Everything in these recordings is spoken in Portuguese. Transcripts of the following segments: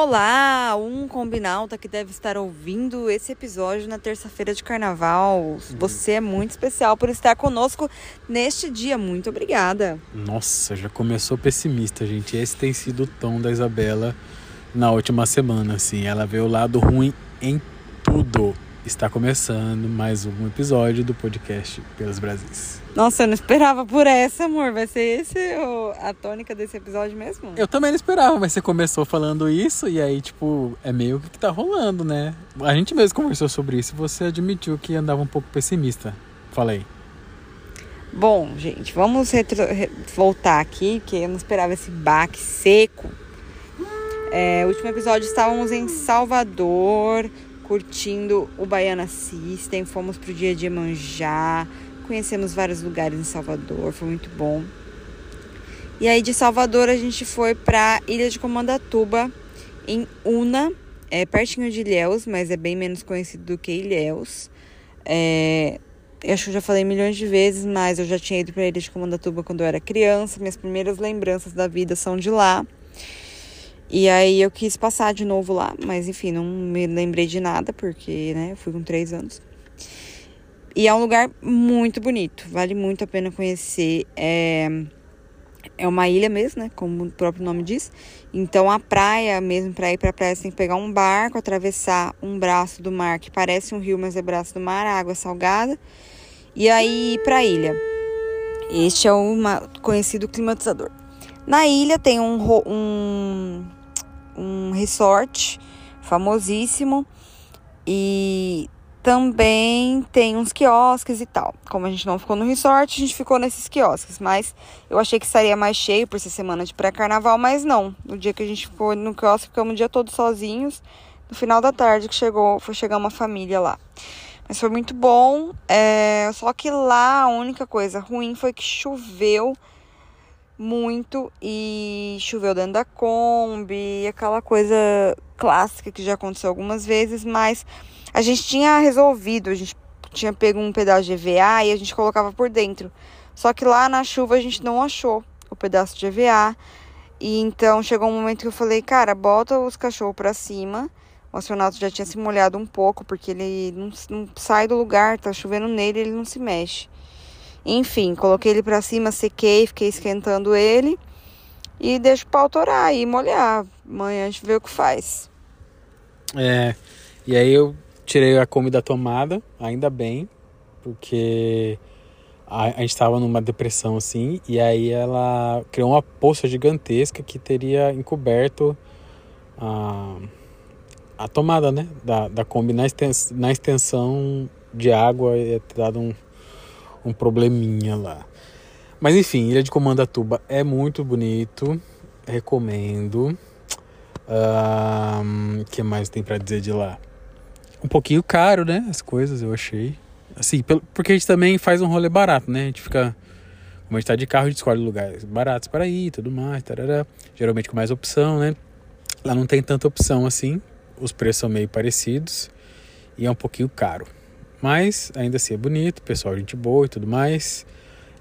Olá, um combinauta que deve estar ouvindo esse episódio na terça-feira de carnaval. Você é muito especial por estar conosco neste dia. Muito obrigada. Nossa, já começou pessimista, gente. Esse tem sido o tom da Isabela na última semana, assim. Ela vê o lado ruim em tudo. Está começando mais um episódio do podcast Pelos Brasis. Nossa, eu não esperava por essa, amor. Vai ser esse o- a tônica desse episódio mesmo? Eu também não esperava, mas você começou falando isso e aí, tipo, é meio que tá rolando, né? A gente mesmo conversou sobre isso e você admitiu que andava um pouco pessimista. Falei. Bom, gente, vamos retro- re- voltar aqui, porque eu não esperava esse baque seco. É, o último episódio estávamos em Salvador, curtindo o Baiana System, fomos pro dia de Iemanjá, conhecemos vários lugares em Salvador, foi muito bom. E aí de Salvador a gente foi pra Ilha de Comandatuba, em Una, é pertinho de Ilhéus, mas é bem menos conhecido do que Ilhéus. É, eu acho que eu já falei milhões de vezes, mas eu já tinha ido pra Ilha de Comandatuba quando eu era criança. Minhas primeiras lembranças da vida são de lá. E aí eu quis passar de novo lá, mas enfim, não me lembrei de nada, porque, né, eu fui com três anos. E é um lugar muito bonito, vale muito a pena conhecer. É, é uma ilha mesmo, né, como o próprio nome diz. Então a praia mesmo, para ir pra praia, você tem que pegar um barco, atravessar um braço do mar que parece um rio, mas é braço do mar, água salgada. E aí ir pra ilha. Este é ma- conhecido climatizador. Na ilha tem um, um, um resort famosíssimo e também tem uns quiosques e tal. Como a gente não ficou no resort, a gente ficou nesses quiosques. Mas eu achei que estaria mais cheio por ser semana de pré-carnaval, mas não. No dia que a gente ficou no quiosque, ficamos o dia todo sozinhos. No final da tarde que chegou, foi chegar uma família lá. Mas foi muito bom. É, só que lá a única coisa ruim foi que choveu muito e choveu dentro da Kombi, aquela coisa clássica que já aconteceu algumas vezes, mas a gente tinha resolvido, a gente tinha pego um pedaço de EVA e a gente colocava por dentro. Só que lá na chuva a gente não achou o pedaço de EVA. E então chegou um momento que eu falei, cara, bota os cachorros pra cima. O astronauta já tinha se molhado um pouco, porque ele não, não sai do lugar, tá chovendo nele, ele não se mexe. Enfim, coloquei ele pra cima, sequei, fiquei esquentando ele e deixo o pau torar e molhar. Amanhã a gente vê o que faz. É, e aí eu tirei a Kombi da tomada, ainda bem, porque a, a gente estava numa depressão assim, e aí ela criou uma poça gigantesca que teria encoberto a, a tomada, né, da, da Kombi na, extens, na extensão de água, ia ter dado um, um probleminha lá. Mas enfim, Ilha de Comandatuba é muito bonito, recomendo. O que mais tem pra dizer de lá? Um pouquinho caro, né? As coisas, eu achei. Assim, porque a gente também faz um rolê barato, né? A gente fica. Como a gente tá de carro, a gente escolhe lugares baratos para ir tudo mais. Tarará. Geralmente com mais opção, né? Lá não tem tanta opção assim. Os preços são meio parecidos. E é um pouquinho caro. Mas ainda assim é bonito, pessoal, gente boa e tudo mais.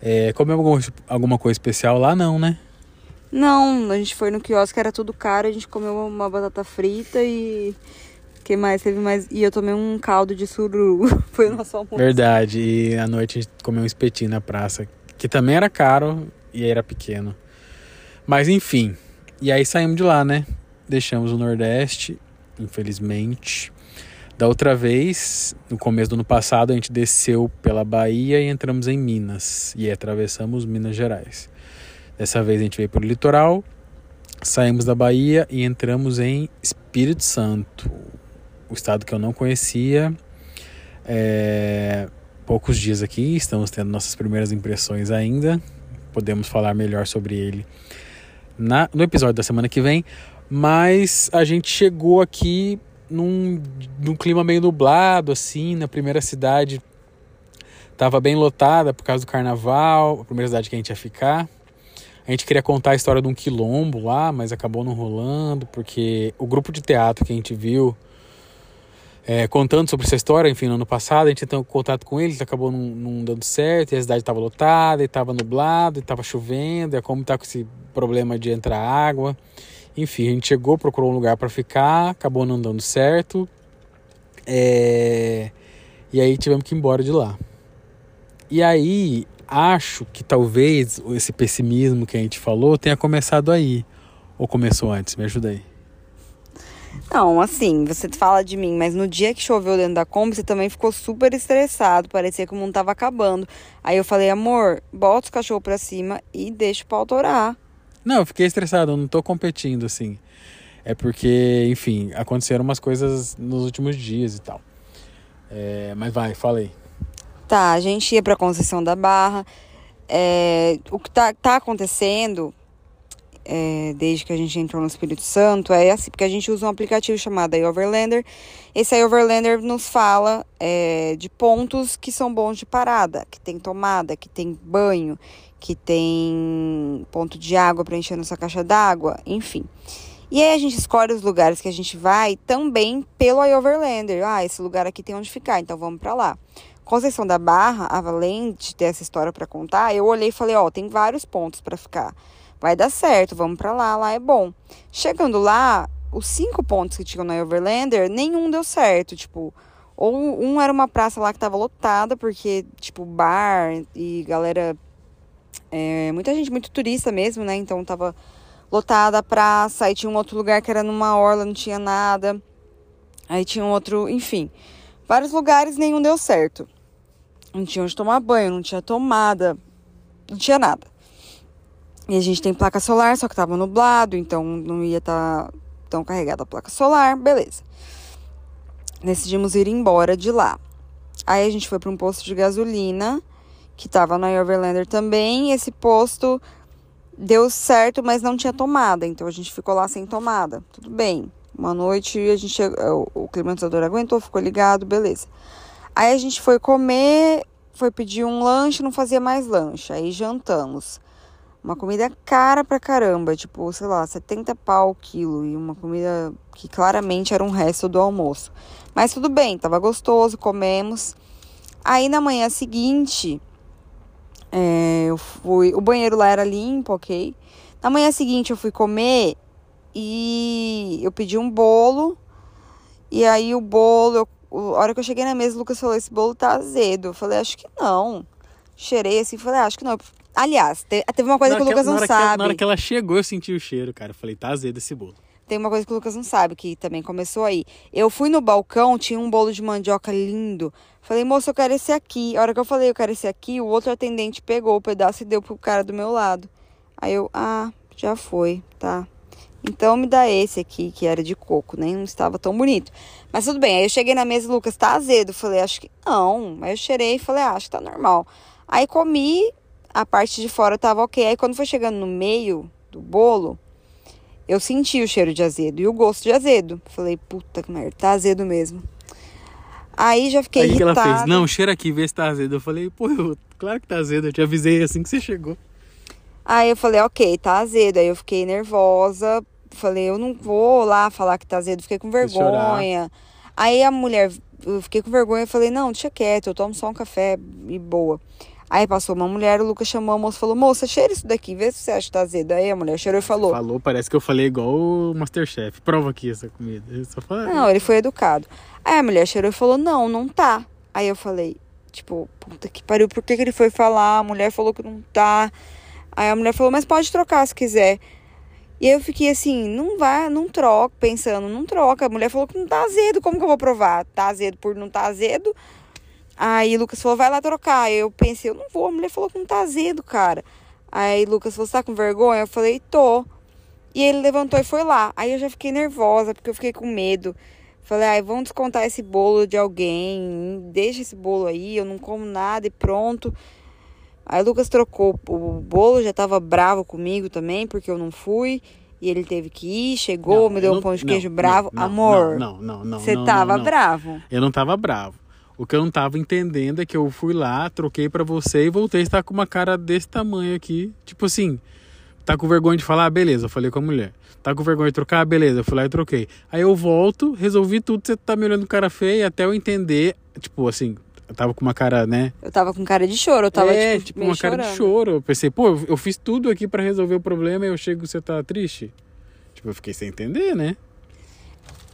É, comeu alguma, alguma coisa especial lá? Não, né? Não, a gente foi no quiosque, era tudo caro, a gente comeu uma batata frita e. que mais? Teve mais. E eu tomei um caldo de sururu. Foi o nosso almoço. Verdade, e à noite a gente comeu um espetinho na praça, que também era caro e era pequeno. Mas enfim, e aí saímos de lá, né? Deixamos o Nordeste, infelizmente. Da outra vez, no começo do ano passado, a gente desceu pela Bahia e entramos em Minas. E atravessamos Minas Gerais. Dessa vez a gente veio pelo litoral, saímos da Bahia e entramos em Espírito Santo, o estado que eu não conhecia. É, poucos dias aqui, estamos tendo nossas primeiras impressões ainda. Podemos falar melhor sobre ele na, no episódio da semana que vem. Mas a gente chegou aqui num, num clima meio nublado, assim, na primeira cidade. Tava bem lotada por causa do carnaval, a primeira cidade que a gente ia ficar. A gente queria contar a história de um quilombo lá, mas acabou não rolando, porque o grupo de teatro que a gente viu é, contando sobre essa história, enfim, no ano passado, a gente tentou contato com eles, acabou não, não dando certo, e a cidade estava lotada, e estava nublado, e estava chovendo, e como está com esse problema de entrar água. Enfim, a gente chegou, procurou um lugar para ficar, acabou não dando certo. É... E aí tivemos que ir embora de lá. E aí, acho que talvez esse pessimismo que a gente falou tenha começado aí. Ou começou antes? Me ajuda aí. Não, assim, você fala de mim, mas no dia que choveu dentro da Kombi, você também ficou super estressado, parecia que o mundo tava acabando. Aí eu falei, amor, bota os cachorros pra cima e deixa o pau torar. Não, eu fiquei estressado, eu não tô competindo, assim. É porque, enfim, aconteceram umas coisas nos últimos dias e tal. É, mas vai, falei. Tá, a gente ia pra Conceição da Barra. É, o que tá, tá acontecendo é, desde que a gente entrou no Espírito Santo é assim, porque a gente usa um aplicativo chamado iOverlander. Esse iOverlander nos fala é, de pontos que são bons de parada, que tem tomada, que tem banho, que tem ponto de água para encher nossa caixa d'água, enfim. E aí a gente escolhe os lugares que a gente vai também pelo iOverlander. Ah, esse lugar aqui tem onde ficar, então vamos para lá. Conceição da Barra, além de ter essa história para contar, eu olhei e falei, ó, oh, tem vários pontos para ficar vai dar certo, vamos para lá, lá é bom. Chegando lá, os cinco pontos que tinham na Overlander, nenhum deu certo, tipo, ou um era uma praça lá que tava lotada, porque, tipo, bar e galera, é, muita gente, muito turista mesmo, né, então tava lotada a praça, aí tinha um outro lugar que era numa orla, não tinha nada, aí tinha um outro, enfim, vários lugares, nenhum deu certo. Não tinha onde tomar banho, não tinha tomada, não tinha nada. E a gente tem placa solar, só que tava nublado, então não ia estar tá tão carregada a placa solar, beleza. Decidimos ir embora de lá. Aí a gente foi para um posto de gasolina, que tava na Overlander também. esse posto deu certo, mas não tinha tomada, então a gente ficou lá sem tomada. Tudo bem. Uma noite a gente o climatizador aguentou, ficou ligado, beleza. Aí a gente foi comer, foi pedir um lanche, não fazia mais lanche. Aí jantamos. Uma comida cara pra caramba, tipo, sei lá, 70 pau o quilo. E uma comida que claramente era um resto do almoço. Mas tudo bem, tava gostoso, comemos. Aí na manhã seguinte, é, eu fui. O banheiro lá era limpo, ok? Na manhã seguinte eu fui comer e eu pedi um bolo. E aí o bolo, eu, a hora que eu cheguei na mesa, o Lucas falou: esse bolo tá azedo. Eu falei, acho que não. Cheirei assim, falei, ah, acho que não. Aliás, teve uma coisa que o Lucas não sabe. Que, na hora que ela chegou, eu senti o cheiro, cara. Eu falei, tá azedo esse bolo. Tem uma coisa que o Lucas não sabe, que também começou aí. Eu fui no balcão, tinha um bolo de mandioca lindo. Falei, moço, eu quero esse aqui. A hora que eu falei, eu quero esse aqui, o outro atendente pegou o pedaço e deu pro cara do meu lado. Aí eu, ah, já foi, tá. Então me dá esse aqui, que era de coco, nem não estava tão bonito. Mas tudo bem, aí eu cheguei na mesa Lucas, tá azedo. Falei, acho que não. Aí eu cheirei e falei, ah, acho que tá normal. Aí comi, a parte de fora tava ok. Aí quando foi chegando no meio do bolo, eu senti o cheiro de azedo e o gosto de azedo. Falei, puta que merda, tá azedo mesmo. Aí já fiquei Aí irritada. que ela fez, não, cheira aqui, vê se tá azedo. Eu falei, pô, eu, claro que tá azedo, eu te avisei assim que você chegou. Aí eu falei, ok, tá azedo. Aí eu fiquei nervosa, falei, eu não vou lá falar que tá azedo, fiquei com vergonha. Aí a mulher, eu fiquei com vergonha, falei, não, deixa quieto, eu tomo só um café e boa. Aí passou uma mulher, o Lucas chamou a moça e falou: Moça, cheira isso daqui, vê se você acha que tá azedo. Aí a mulher cheirou e falou: Falou, parece que eu falei igual o Masterchef. Prova aqui essa comida. Não, ele foi educado. Aí a mulher cheirou e falou: Não, não tá. Aí eu falei: Tipo, puta que pariu, por que, que ele foi falar? A mulher falou que não tá. Aí a mulher falou: Mas pode trocar se quiser. E eu fiquei assim: Não vai, não troca, pensando, não troca. A mulher falou que não tá azedo, como que eu vou provar? Tá azedo por não tá azedo? Aí Lucas falou, vai lá trocar. Eu pensei, eu não vou. A mulher falou que não tá azedo, cara. Aí Lucas falou, você tá com vergonha? Eu falei, tô. E ele levantou e foi lá. Aí eu já fiquei nervosa, porque eu fiquei com medo. Falei, ai, vamos descontar esse bolo de alguém. Deixa esse bolo aí, eu não como nada e pronto. Aí Lucas trocou o bolo, já tava bravo comigo também, porque eu não fui. E ele teve que ir, chegou, não, me deu um pão de queijo não, bravo. Não, Amor, não, não, não. Você tava bravo. Eu não tava bravo. O que eu não tava entendendo é que eu fui lá, troquei para você e voltei a estar com uma cara desse tamanho aqui. Tipo assim, tá com vergonha de falar? Ah, beleza, eu falei com a mulher. Tá com vergonha de trocar? Ah, beleza, eu fui lá e troquei. Aí eu volto, resolvi tudo, você tá me olhando cara feia até eu entender, tipo assim, eu tava com uma cara, né? Eu tava com cara de choro, eu tava é, tipo, tipo uma chorando. cara de choro. Eu pensei, pô, eu fiz tudo aqui para resolver o problema e eu chego você tá triste? Tipo, eu fiquei sem entender, né?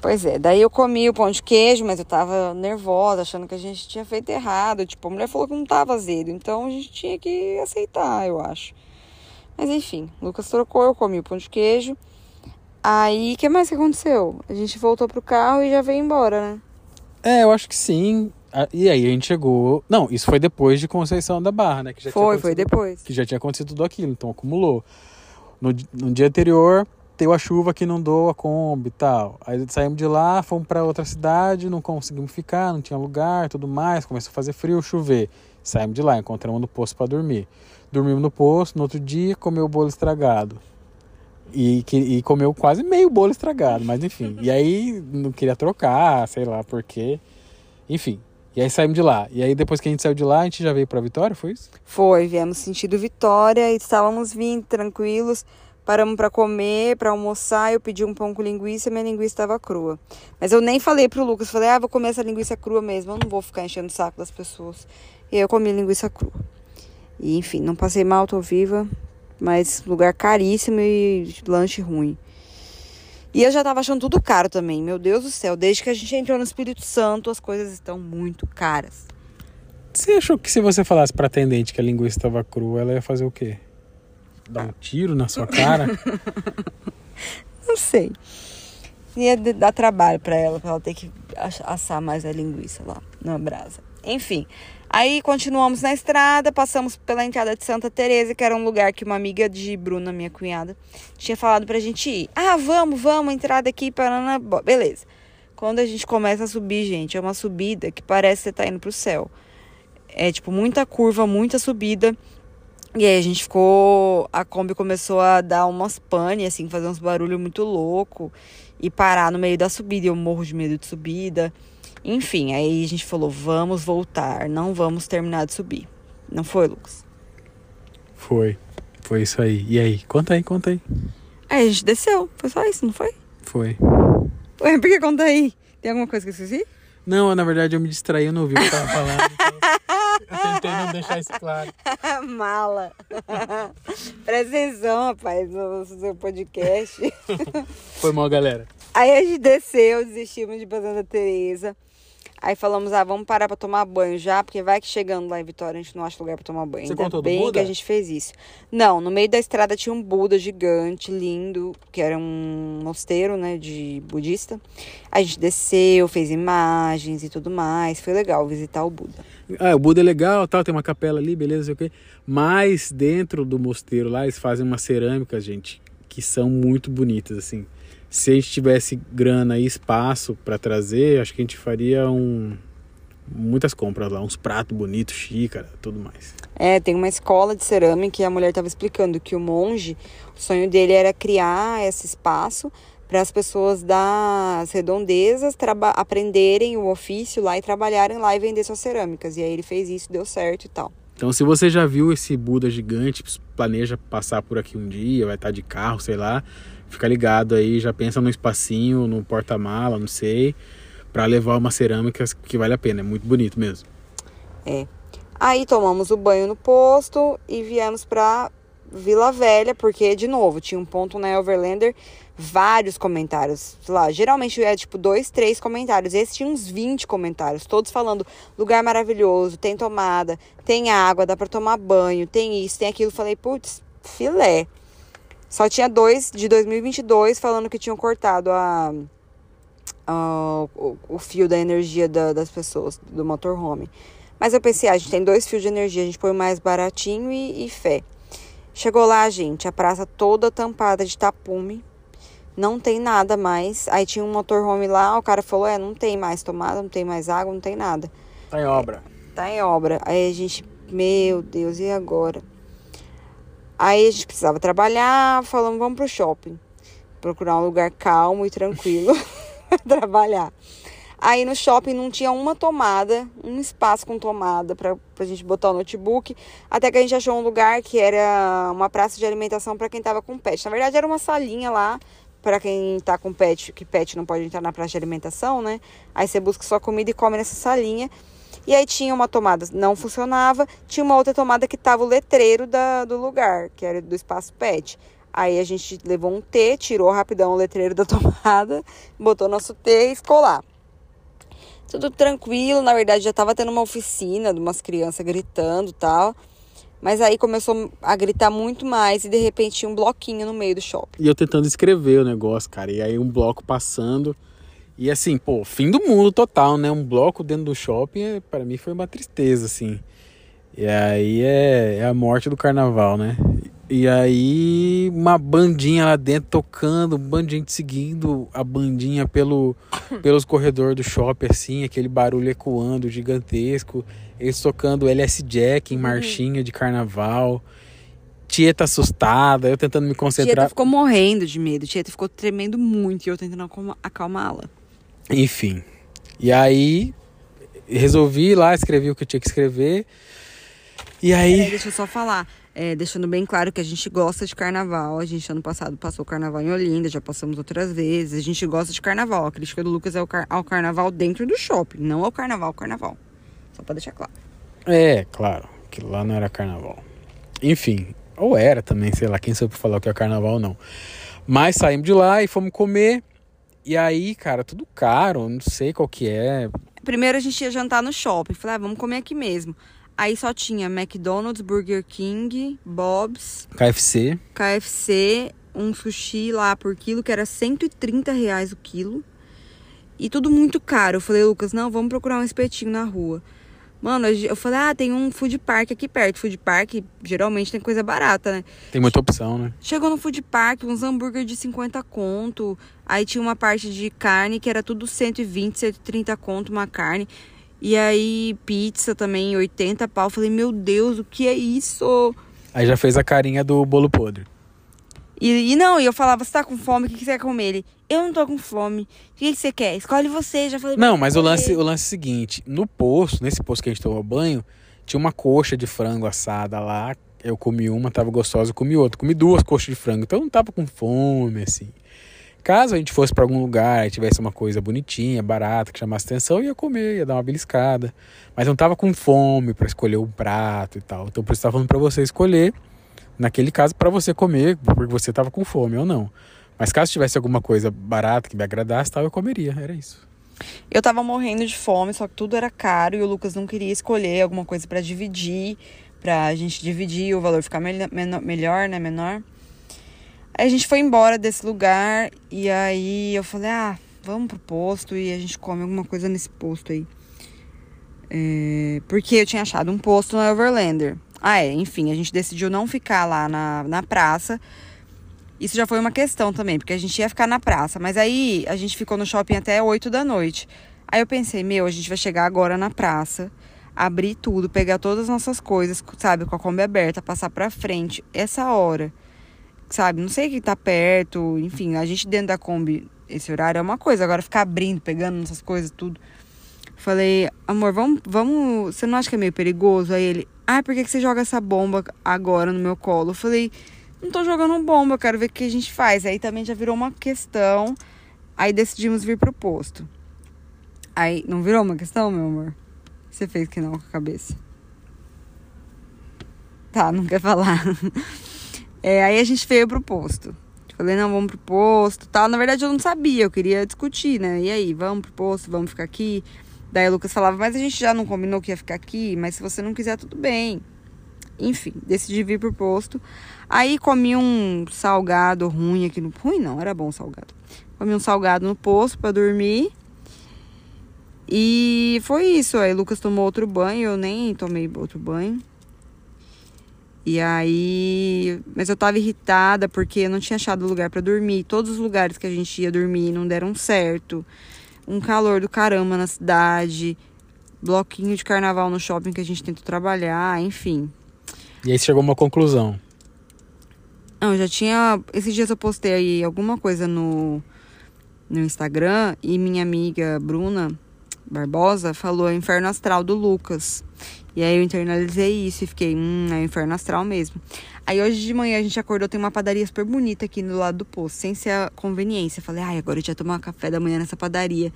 Pois é, daí eu comi o pão de queijo, mas eu tava nervosa, achando que a gente tinha feito errado. Tipo, a mulher falou que não tava azedo, então a gente tinha que aceitar, eu acho. Mas enfim, o Lucas trocou, eu comi o pão de queijo. Aí, o que mais que aconteceu? A gente voltou pro carro e já veio embora, né? É, eu acho que sim. E aí a gente chegou. Não, isso foi depois de Conceição da Barra, né? Que já Foi, foi depois. Que já tinha acontecido tudo aquilo, então acumulou. No, no dia anterior, teve a chuva que inundou a Kombi e tal. Aí saímos de lá, fomos para outra cidade, não conseguimos ficar, não tinha lugar tudo mais. Começou a fazer frio, chover. Saímos de lá, encontramos no posto para dormir. Dormimos no posto, no outro dia, comeu o bolo estragado. E, que, e comeu quase meio bolo estragado, mas enfim. E aí não queria trocar, sei lá por quê. Enfim. E aí saímos de lá. E aí depois que a gente saiu de lá, a gente já veio pra Vitória, foi isso? Foi, viemos sentido Vitória e estávamos vindo tranquilos. Paramos para comer, para almoçar. Eu pedi um pão com linguiça, minha linguiça estava crua. Mas eu nem falei pro Lucas, falei: "Ah, vou comer essa linguiça crua mesmo, eu não vou ficar enchendo o saco das pessoas". E eu comi linguiça crua. E enfim, não passei mal, tô viva, mas lugar caríssimo e lanche ruim. E eu já tava achando tudo caro também. Meu Deus do céu, desde que a gente entrou no Espírito Santo, as coisas estão muito caras. Você achou que se você falasse pra atendente que a linguiça estava crua, ela ia fazer o quê? Dar um tiro na sua cara? Não sei. Ia dar trabalho pra ela, pra ela ter que assar mais a linguiça lá na brasa. Enfim, aí continuamos na estrada, passamos pela entrada de Santa Teresa, que era um lugar que uma amiga de Bruna, minha cunhada, tinha falado pra gente ir. Ah, vamos, vamos, entrada aqui, parana, bo- beleza. Quando a gente começa a subir, gente, é uma subida que parece que você tá indo pro céu. É tipo muita curva, muita subida. E aí a gente ficou. A Kombi começou a dar umas pane, assim, fazer uns barulhos muito louco e parar no meio da subida. e Eu morro de medo de subida. Enfim, aí a gente falou: vamos voltar, não vamos terminar de subir. Não foi, Lucas? foi. Foi isso aí. E aí? Conta aí, conta aí. Aí a gente desceu. Foi só isso, não foi? Foi. Ué, por que conta aí? Tem alguma coisa que eu esqueci? Não, na verdade eu me distraí, eu não ouvi o que tava falando. então eu tentei não deixar isso claro. Mala. Presta atenção, rapaz, no seu podcast. Foi mal, galera. Aí a gente desceu, desistimos de Santa Teresa. Aí falamos, ah, vamos parar pra tomar banho já, porque vai que chegando lá em Vitória a gente não acha lugar pra tomar banho. Você Ainda contou do bem Buda? que a gente fez isso. Não, no meio da estrada tinha um Buda gigante, lindo, que era um mosteiro, né, de budista. A gente desceu, fez imagens e tudo mais. Foi legal visitar o Buda. Ah, o Buda é legal, tal, tem uma capela ali, beleza, sei o quê. Mas dentro do mosteiro lá, eles fazem umas cerâmicas, gente, que são muito bonitas, assim. Se a gente tivesse grana e espaço pra trazer, acho que a gente faria um muitas compras lá, uns pratos bonitos, xícara, tudo mais. É, tem uma escola de cerâmica e a mulher estava explicando que o monge, o sonho dele era criar esse espaço para as pessoas das redondezas aprenderem o ofício lá e trabalharem lá e vender suas cerâmicas. E aí ele fez isso, deu certo e tal. Então, se você já viu esse Buda gigante, planeja passar por aqui um dia, vai estar de carro, sei lá, fica ligado aí, já pensa no espacinho, no porta-mala, não sei, para levar umas cerâmicas que vale a pena, é muito bonito mesmo. Aí tomamos o banho no posto e viemos pra Vila Velha, porque, de novo, tinha um ponto na Overlander, vários comentários. Sei lá, geralmente é tipo dois, três comentários. Esse tinha uns 20 comentários, todos falando lugar maravilhoso, tem tomada, tem água, dá pra tomar banho, tem isso, tem aquilo. Falei, putz, filé. Só tinha dois de 2022 falando que tinham cortado a, a- o, o fio da energia da- das pessoas, do motorhome. Mas eu pensei, ah, a gente tem dois fios de energia, a gente põe o mais baratinho e, e fé. Chegou lá, gente, a praça toda tampada de tapume. Não tem nada mais. Aí tinha um motorhome lá, o cara falou: é, não tem mais tomada, não tem mais água, não tem nada. Tá em obra. Tá em obra. Aí a gente, meu Deus, e agora? Aí a gente precisava trabalhar, falamos, vamos pro shopping. Procurar um lugar calmo e tranquilo pra trabalhar. Aí no shopping não tinha uma tomada, um espaço com tomada pra, pra gente botar o notebook. Até que a gente achou um lugar que era uma praça de alimentação pra quem tava com pet. Na verdade, era uma salinha lá pra quem tá com pet, que pet não pode entrar na praça de alimentação, né? Aí você busca sua comida e come nessa salinha. E aí tinha uma tomada, não funcionava, tinha uma outra tomada que tava o letreiro da, do lugar, que era do espaço pet. Aí a gente levou um T, tirou rapidão o letreiro da tomada, botou nosso T e ficou lá. Tudo tranquilo, na verdade já tava tendo uma oficina de umas crianças gritando tal. Mas aí começou a gritar muito mais e de repente um bloquinho no meio do shopping. E eu tentando escrever o negócio, cara. E aí um bloco passando. E assim, pô, fim do mundo total, né? Um bloco dentro do shopping, para mim foi uma tristeza, assim. E aí é, é a morte do carnaval, né? E aí uma bandinha lá dentro tocando, um bando de gente seguindo a bandinha pelo, pelos corredores do shopping, assim, aquele barulho ecoando gigantesco. Eles tocando LS Jack em uhum. marchinha de carnaval. Tieta assustada, eu tentando me concentrar. Tieta ficou morrendo de medo, Tieta ficou tremendo muito e eu tentando acalmá-la. Enfim. E aí resolvi ir lá, escrevi o que eu tinha que escrever. E aí. É, deixa eu só falar. É, deixando bem claro que a gente gosta de carnaval. A gente ano passado passou o carnaval em Olinda, já passamos outras vezes. A gente gosta de carnaval. A crítica do Lucas é ao, car ao carnaval dentro do shopping, não ao carnaval carnaval. Só pra deixar claro. É, claro. Que lá não era carnaval. Enfim, ou era também, sei lá, quem sabe falar o que é carnaval ou não. Mas saímos de lá e fomos comer. E aí, cara, tudo caro, não sei qual que é. Primeiro a gente ia jantar no shopping. Falei, ah, vamos comer aqui mesmo. Aí só tinha McDonald's, Burger King, Bob's, KFC. KFC, um sushi lá por quilo, que era 130 reais o quilo. E tudo muito caro. Eu falei, Lucas, não, vamos procurar um espetinho na rua. Mano, eu falei, ah, tem um food park aqui perto. Food park geralmente tem coisa barata, né? Tem muita opção, né? Chegou no food park, uns hambúrguer de 50 conto. Aí tinha uma parte de carne que era tudo 120, 130 conto uma carne. E aí, pizza também, 80 pau. Falei, meu Deus, o que é isso? Aí já fez a carinha do bolo podre. E, e não, e eu falava, você tá com fome, o que, que você quer comer? Ele, eu não tô com fome. O que, que você quer? Escolhe você, já falei. Não, mas o lance, o lance é o seguinte: no posto, nesse posto que a gente tomou banho, tinha uma coxa de frango assada lá. Eu comi uma, tava gostosa, eu comi outra. Comi duas coxas de frango, então eu não tava com fome, assim. Caso a gente fosse para algum lugar e tivesse uma coisa bonitinha, barata, que chamasse atenção, eu ia comer, ia dar uma beliscada. Mas não tava com fome para escolher um prato e tal. Então, por isso estava falando para você escolher, naquele caso, para você comer, porque você tava com fome ou não. Mas caso tivesse alguma coisa barata que me agradasse, tal, eu comeria. Era isso. Eu tava morrendo de fome, só que tudo era caro e o Lucas não queria escolher alguma coisa para dividir, pra gente dividir o valor ficar me melhor, né, menor. Aí a gente foi embora desse lugar e aí eu falei, ah, vamos pro posto e a gente come alguma coisa nesse posto aí. É, porque eu tinha achado um posto no Overlander. Ah, é, enfim, a gente decidiu não ficar lá na, na praça. Isso já foi uma questão também, porque a gente ia ficar na praça. Mas aí a gente ficou no shopping até 8 da noite. Aí eu pensei, meu, a gente vai chegar agora na praça, abrir tudo, pegar todas as nossas coisas, sabe, com a Kombi aberta, passar pra frente. Essa hora sabe? Não sei que tá perto, enfim, a gente dentro da Kombi, esse horário é uma coisa, agora ficar abrindo, pegando essas coisas, tudo. Falei, amor, vamos, vamos. Você não acha que é meio perigoso? Aí ele, ah, por que, você joga essa bomba agora no meu colo? Eu falei, não tô jogando bomba, quero ver o que a gente faz. Aí também já virou uma questão. Aí decidimos vir pro posto. Aí, não virou uma questão, meu amor? Você fez que não com a cabeça. Tá, não quer falar. É, aí a gente veio pro posto. Falei, não, vamos pro posto tal. Na verdade, eu não sabia, eu queria discutir, né? E aí, vamos pro posto, vamos ficar aqui. Daí o Lucas falava, mas a gente já não combinou que ia ficar aqui, mas se você não quiser, tudo bem. Enfim, decidi vir pro posto. Aí comi um salgado ruim aqui no. Ruim não, era bom salgado. Comi um salgado no posto para dormir. E foi isso. Aí o Lucas tomou outro banho, eu nem tomei outro banho. E aí, mas eu tava irritada porque eu não tinha achado lugar para dormir. Todos os lugares que a gente ia dormir não deram certo. Um calor do caramba na cidade, bloquinho de carnaval no shopping que a gente tentou trabalhar, enfim. E aí chegou uma conclusão. Não, já tinha. Esses dias eu postei aí alguma coisa no, no Instagram e minha amiga Bruna Barbosa falou Inferno Astral do Lucas. E aí eu internalizei isso e fiquei, hum, é inferno astral mesmo. Aí hoje de manhã a gente acordou, tem uma padaria super bonita aqui no lado do posto, sem ser a conveniência. Falei, ai, agora eu já tomar café da manhã nessa padaria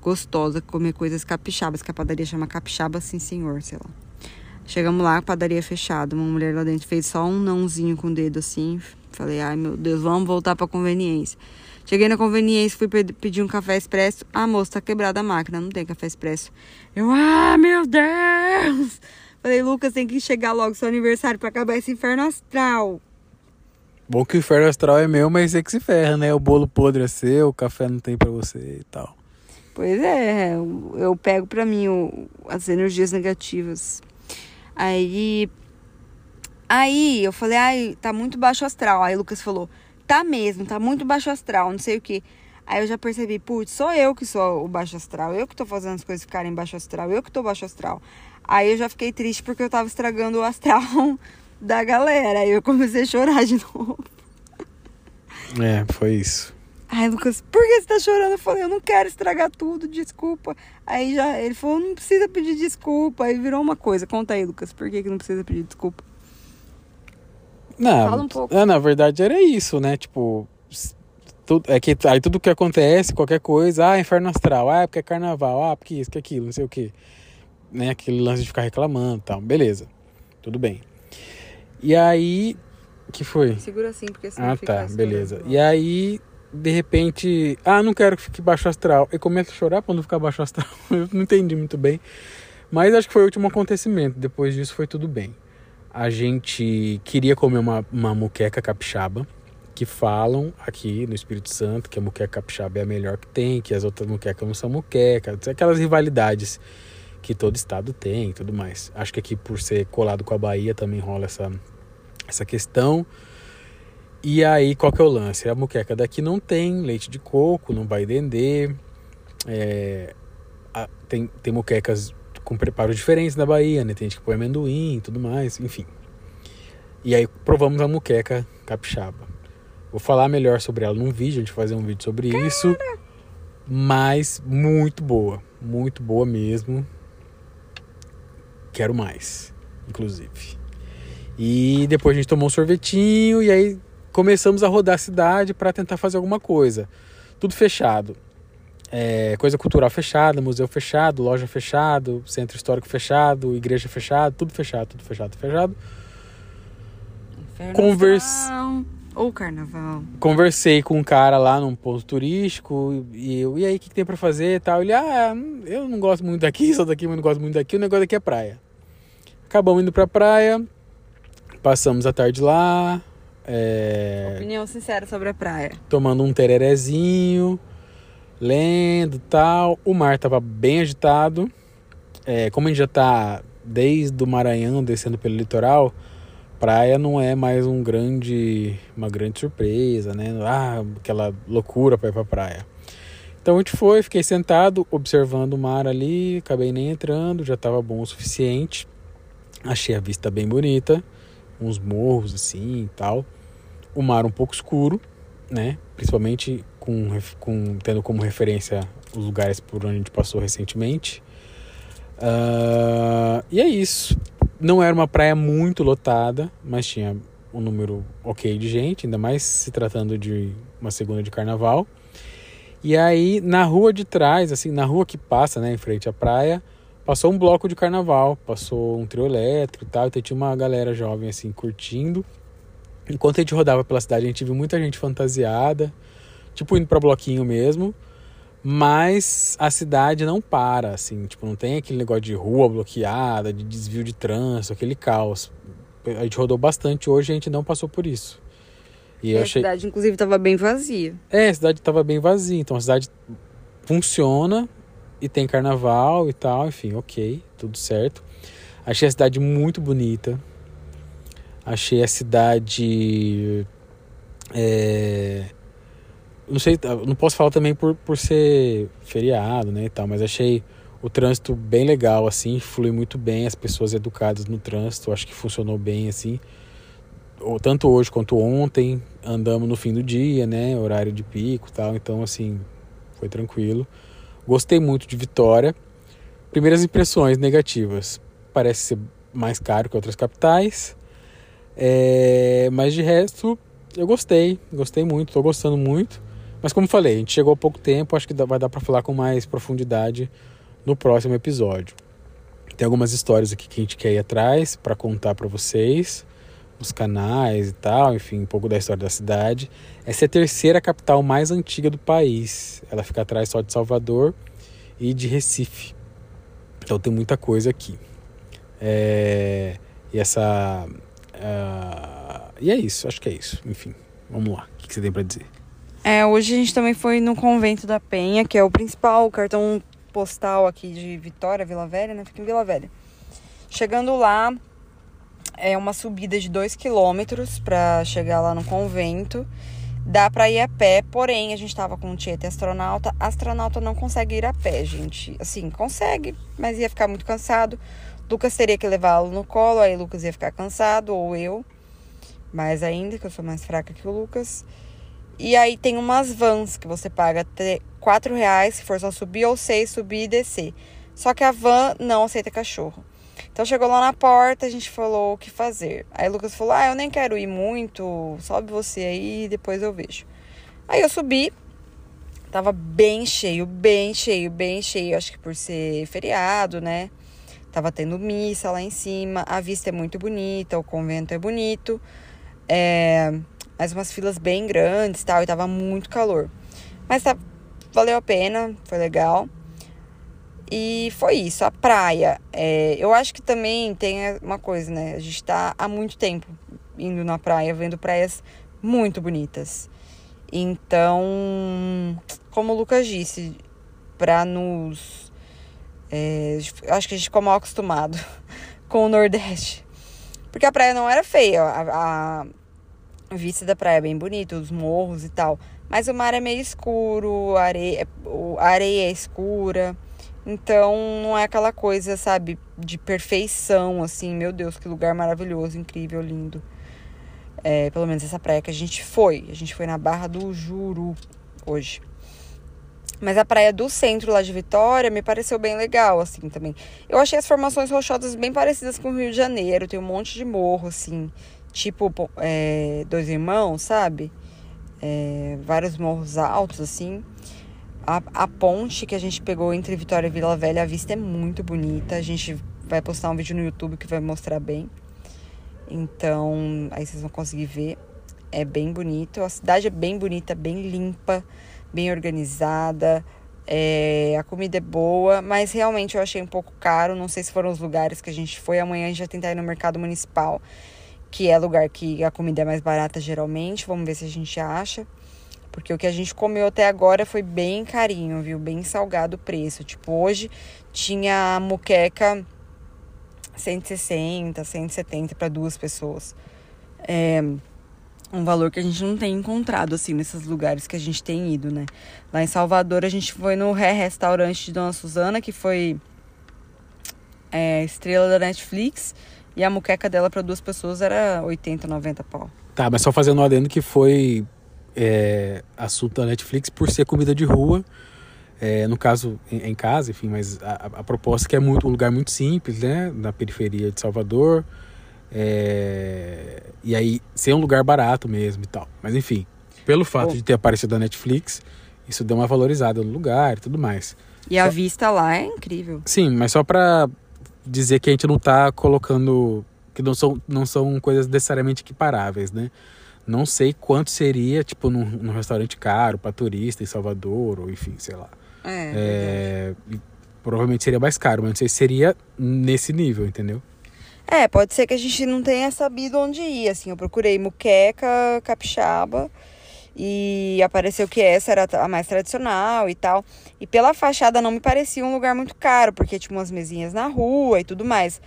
gostosa, comer coisas capixabas, que a padaria chama capixaba, sim senhor, sei lá. Chegamos lá, padaria fechada, uma mulher lá dentro fez só um nãozinho com o dedo assim, Falei, ai meu Deus, vamos voltar pra conveniência. Cheguei na conveniência, fui pedir um café expresso. Ah, moço, tá quebrada a máquina, não tem café expresso. Eu, ah, meu Deus! Falei, Lucas, tem que chegar logo seu aniversário pra acabar esse inferno astral. Bom que o inferno astral é meu, mas é que se ferra, né? O bolo podre é seu, o café não tem pra você e tal. Pois é, eu, eu pego pra mim o, as energias negativas. Aí. Aí eu falei, ai, tá muito baixo astral. Aí o Lucas falou, tá mesmo, tá muito baixo astral, não sei o que. Aí eu já percebi, putz, sou eu que sou o baixo astral, eu que tô fazendo as coisas ficarem baixo astral, eu que tô baixo astral. Aí eu já fiquei triste porque eu tava estragando o astral da galera. Aí eu comecei a chorar de novo. É, foi isso. Ai, Lucas, por que você tá chorando? Eu falei, eu não quero estragar tudo, desculpa. Aí já ele falou, não precisa pedir desculpa. Aí virou uma coisa. Conta aí, Lucas, por que, que não precisa pedir desculpa? Não, Fala um pouco. É, na verdade era isso, né? Tipo, tudo, é que aí tudo que acontece, qualquer coisa, ah, inferno astral, ah, porque é carnaval, ah, porque isso, que aquilo, não sei o quê né, aquele lance de ficar reclamando e tal. Beleza, tudo bem. E aí, que foi? Segura assim, porque senão Ah, tá, beleza. E aí, de repente, ah, não quero que fique baixo astral. E começa a chorar quando ficar baixo astral. Eu não entendi muito bem. Mas acho que foi o último acontecimento. Depois disso foi tudo bem. A gente queria comer uma, uma muqueca capixaba, que falam aqui no Espírito Santo que a muqueca capixaba é a melhor que tem, que as outras muquecas não são muqueca, aquelas rivalidades que todo estado tem e tudo mais. Acho que aqui por ser colado com a Bahia também rola essa, essa questão. E aí, qual que é o lance? A muqueca daqui não tem leite de coco, não vai dendê. É, tem, tem muquecas com preparo diferentes da Bahia, né? Tem gente que põe amendoim e tudo mais, enfim. E aí provamos a muqueca capixaba. Vou falar melhor sobre ela num vídeo, a gente vai fazer um vídeo sobre Cara. isso. Mas muito boa, muito boa mesmo. Quero mais, inclusive. E depois a gente tomou um sorvetinho e aí começamos a rodar a cidade para tentar fazer alguma coisa. Tudo fechado. É, coisa cultural fechada, museu fechado, loja fechado, centro histórico fechado, igreja fechado, tudo fechado, tudo fechado, fechado. Converse... Ou carnaval. Conversei com um cara lá num ponto turístico e eu, e aí, o que, que tem para fazer e tal? Ele, ah, eu não gosto muito daqui, sou daqui, mas não gosto muito daqui, o negócio daqui é praia. Acabamos indo pra praia, passamos a tarde lá. É... Opinião sincera sobre a praia. Tomando um tererezinho, lendo tal. O mar tava bem agitado. É, como a gente já tá desde o Maranhão descendo pelo litoral, praia não é mais um grande, uma grande surpresa, né? Ah, aquela loucura para ir pra praia. Então a gente foi, fiquei sentado observando o mar ali, acabei nem entrando, já estava bom o suficiente. Achei a vista bem bonita, uns morros assim e tal. O mar um pouco escuro, né? Principalmente com, com tendo como referência os lugares por onde a gente passou recentemente. Uh, e é isso. Não era uma praia muito lotada, mas tinha um número ok de gente, ainda mais se tratando de uma segunda de carnaval. E aí, na rua de trás, assim, na rua que passa, né, em frente à praia, passou um bloco de carnaval, passou um trio elétrico e tal, então tinha uma galera jovem assim curtindo. Enquanto a gente rodava pela cidade, a gente viu muita gente fantasiada, tipo indo para bloquinho mesmo. Mas a cidade não para, assim, tipo, não tem aquele negócio de rua bloqueada, de desvio de trânsito, aquele caos. A gente rodou bastante hoje a gente não passou por isso. E, e a achei... cidade, inclusive, estava bem vazia. É, a cidade estava bem vazia. Então a cidade funciona, e tem carnaval e tal, enfim, ok, tudo certo. Achei a cidade muito bonita. Achei a cidade. É, não sei, não posso falar também por, por ser feriado, né, e tal, mas achei o trânsito bem legal, assim, flui muito bem, as pessoas educadas no trânsito, acho que funcionou bem, assim, tanto hoje quanto ontem, andamos no fim do dia, né, horário de pico tal, então, assim, foi tranquilo. Gostei muito de Vitória. Primeiras impressões negativas. Parece ser mais caro que outras capitais. É, mas de resto, eu gostei. Gostei muito, estou gostando muito. Mas como falei, a gente chegou há pouco tempo, acho que vai dar para falar com mais profundidade no próximo episódio. Tem algumas histórias aqui que a gente quer ir atrás para contar para vocês. os canais e tal, enfim, um pouco da história da cidade. Essa é a terceira capital mais antiga do país. Ela fica atrás só de Salvador e de Recife. Então tem muita coisa aqui. É, e essa. Uh, e é isso, acho que é isso. Enfim, vamos lá. O que, você tem para dizer? É, hoje a gente também foi no Convento da Penha, que é o principal cartão postal aqui de Vitória, Vila Velha, né? Fica em Vila Velha. Chegando lá, é uma subida de 2 quilômetros para chegar lá no convento. Dá para ir a pé, porém a gente tava com o Tietê astronauta. Astronauta não consegue ir a pé, gente. Assim, consegue, mas ia ficar muito cansado. Lucas teria que levá-lo no colo, aí Lucas ia ficar cansado, ou eu. Mais ainda, que eu sou mais fraca que o Lucas. E aí tem umas vans que você paga quatro reais se for só subir ou seis subir e descer. Só que a van não aceita cachorro. Então chegou lá na porta, a gente falou o que fazer. Aí Lucas falou: "Ah, eu nem quero ir muito, sobe você aí, depois eu vejo". Aí eu subi. Tava bem cheio, bem cheio, bem cheio, acho que por ser feriado, né? Tava tendo missa lá em cima, a vista é muito bonita, o convento é bonito. É, mas umas filas bem grandes tal, e tava muito calor. Mas tá, valeu a pena, foi legal. E foi isso, a praia. É, eu acho que também tem uma coisa, né? A gente tá há muito tempo indo na praia, vendo praias muito bonitas. Então, como o Lucas disse, pra nos. É, acho que a gente ficou mal acostumado com o Nordeste. Porque a praia não era feia. A, a, vista da praia é bem bonita, os morros e tal. Mas o mar é meio escuro, a areia, a areia é escura. Então não é aquela coisa, sabe, de perfeição, assim, meu Deus, que lugar maravilhoso, incrível, lindo. É, pelo menos essa praia que a gente foi. A gente foi na Barra do Juru hoje. Mas a praia do centro lá de Vitória me pareceu bem legal, assim, também. Eu achei as formações rochosas bem parecidas com o Rio de Janeiro. Tem um monte de morro, assim tipo é, Dois Irmãos, sabe? É, vários morros altos, assim. A, a ponte que a gente pegou entre Vitória e Vila Velha, a vista é muito bonita. A gente vai postar um vídeo no YouTube que vai mostrar bem. Então, aí vocês vão conseguir ver. É bem bonito. A cidade é bem bonita, bem limpa, bem organizada. É, a comida é boa, mas realmente eu achei um pouco caro. Não sei se foram os lugares que a gente foi. Amanhã a gente vai tentar ir no mercado municipal que é lugar que a comida é mais barata geralmente. Vamos ver se a gente acha. Porque o que a gente comeu até agora foi bem carinho, viu? Bem salgado o preço. Tipo, hoje tinha muqueca 160, 170 para duas pessoas. É um valor que a gente não tem encontrado, assim, nesses lugares que a gente tem ido, né? Lá em Salvador, a gente foi no Ré Restaurante de Dona Suzana, que foi é, estrela da Netflix. E a muqueca dela para duas pessoas era 80, 90 pau. Tá, mas só fazendo um adendo que foi é, assunto da Netflix por ser comida de rua. É, no caso, em, em, casa, enfim, mas a, a proposta é que é muito, um lugar muito simples, né? Na periferia de Salvador. É, e aí, ser um lugar barato mesmo e tal. Mas enfim, pelo fato de ter aparecido da Netflix, isso deu uma valorizada no lugar e tudo mais. E só... a vista lá é incrível. Sim, mas só para dizer que a gente não está colocando que não são, não são coisas necessariamente equiparáveis, né? Não sei quanto seria, tipo, num, num restaurante caro para turista em Salvador, ou enfim, sei lá. É, é provavelmente seria mais caro, mas não sei se seria nesse nível, entendeu? É, pode ser que a gente não tenha sabido onde ir, assim. Eu procurei muqueca, capixaba, e apareceu que essa era a mais tradicional e tal. E pela fachada não me parecia um lugar muito caro, porque tinha umas mesinhas na rua e tudo mais.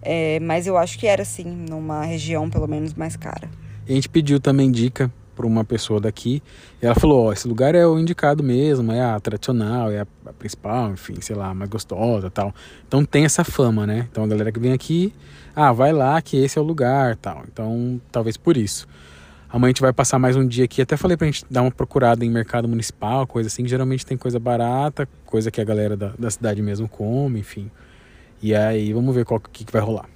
É, mas eu acho que era sim, numa região pelo menos mais cara. E a gente pediu também dica para uma pessoa daqui. E ela falou: Ó, esse lugar é o indicado mesmo, é a tradicional, é a, a principal, enfim, sei lá, mais gostosa tal. Então tem essa fama, né? Então a galera que vem aqui, ah, vai lá que esse é o lugar tal. Então talvez por isso. Amanhã a gente vai passar mais um dia aqui. Até falei pra gente dar uma procurada em mercado municipal, coisa assim. Geralmente tem coisa barata, coisa que a galera da, da cidade mesmo come, enfim. E aí vamos ver qual que, que vai rolar.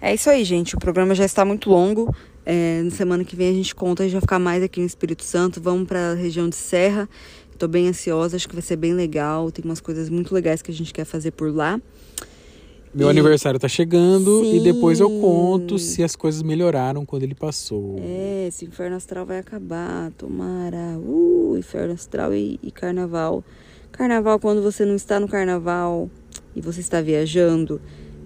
É isso aí, gente. O programa já está muito longo. É, na semana que vem a gente conta, a gente vai ficar mais aqui no Espírito Santo. Vamos para a região de Serra. Estou bem ansiosa, acho que vai ser bem legal. Tem umas coisas muito legais que a gente quer fazer por lá. Meu E- aniversário tá chegando e depois eu Sim. conto se as coisas melhoraram quando ele passou. É, esse inferno astral vai acabar, tomara. Uh, inferno astral e, e carnaval. Carnaval, quando você não está no carnaval e você está viajando,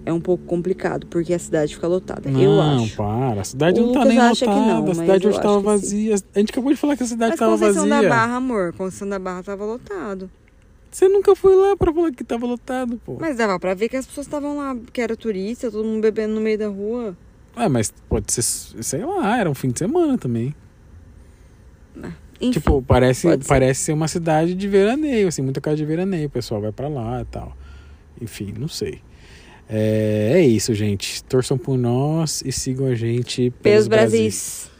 é um pouco complicado, porque a cidade fica lotada. Não, eu acho. para. A cidade O não tá Lucas nem acha que lotada. não, a cidade hoje tava que vazia. A gente acabou de falar que a cidade Mas tava Conceição vazia. da Barra, amor, Conceição da Barra tava lotado. Você nunca foi lá pra falar que tava lotado, pô. Mas dava pra ver que as pessoas estavam lá, que era turista, todo mundo bebendo no meio da rua. É, mas pode ser, sei lá, era um fim de semana também. Enfim, tipo, parece, pode ser. parece ser uma cidade de veraneio, assim, muita casa de veraneio, o pessoal vai pra lá e tal. Enfim, não sei. É, é isso, gente. Torçam por nós e sigam a gente pelos Brasis. Brasis.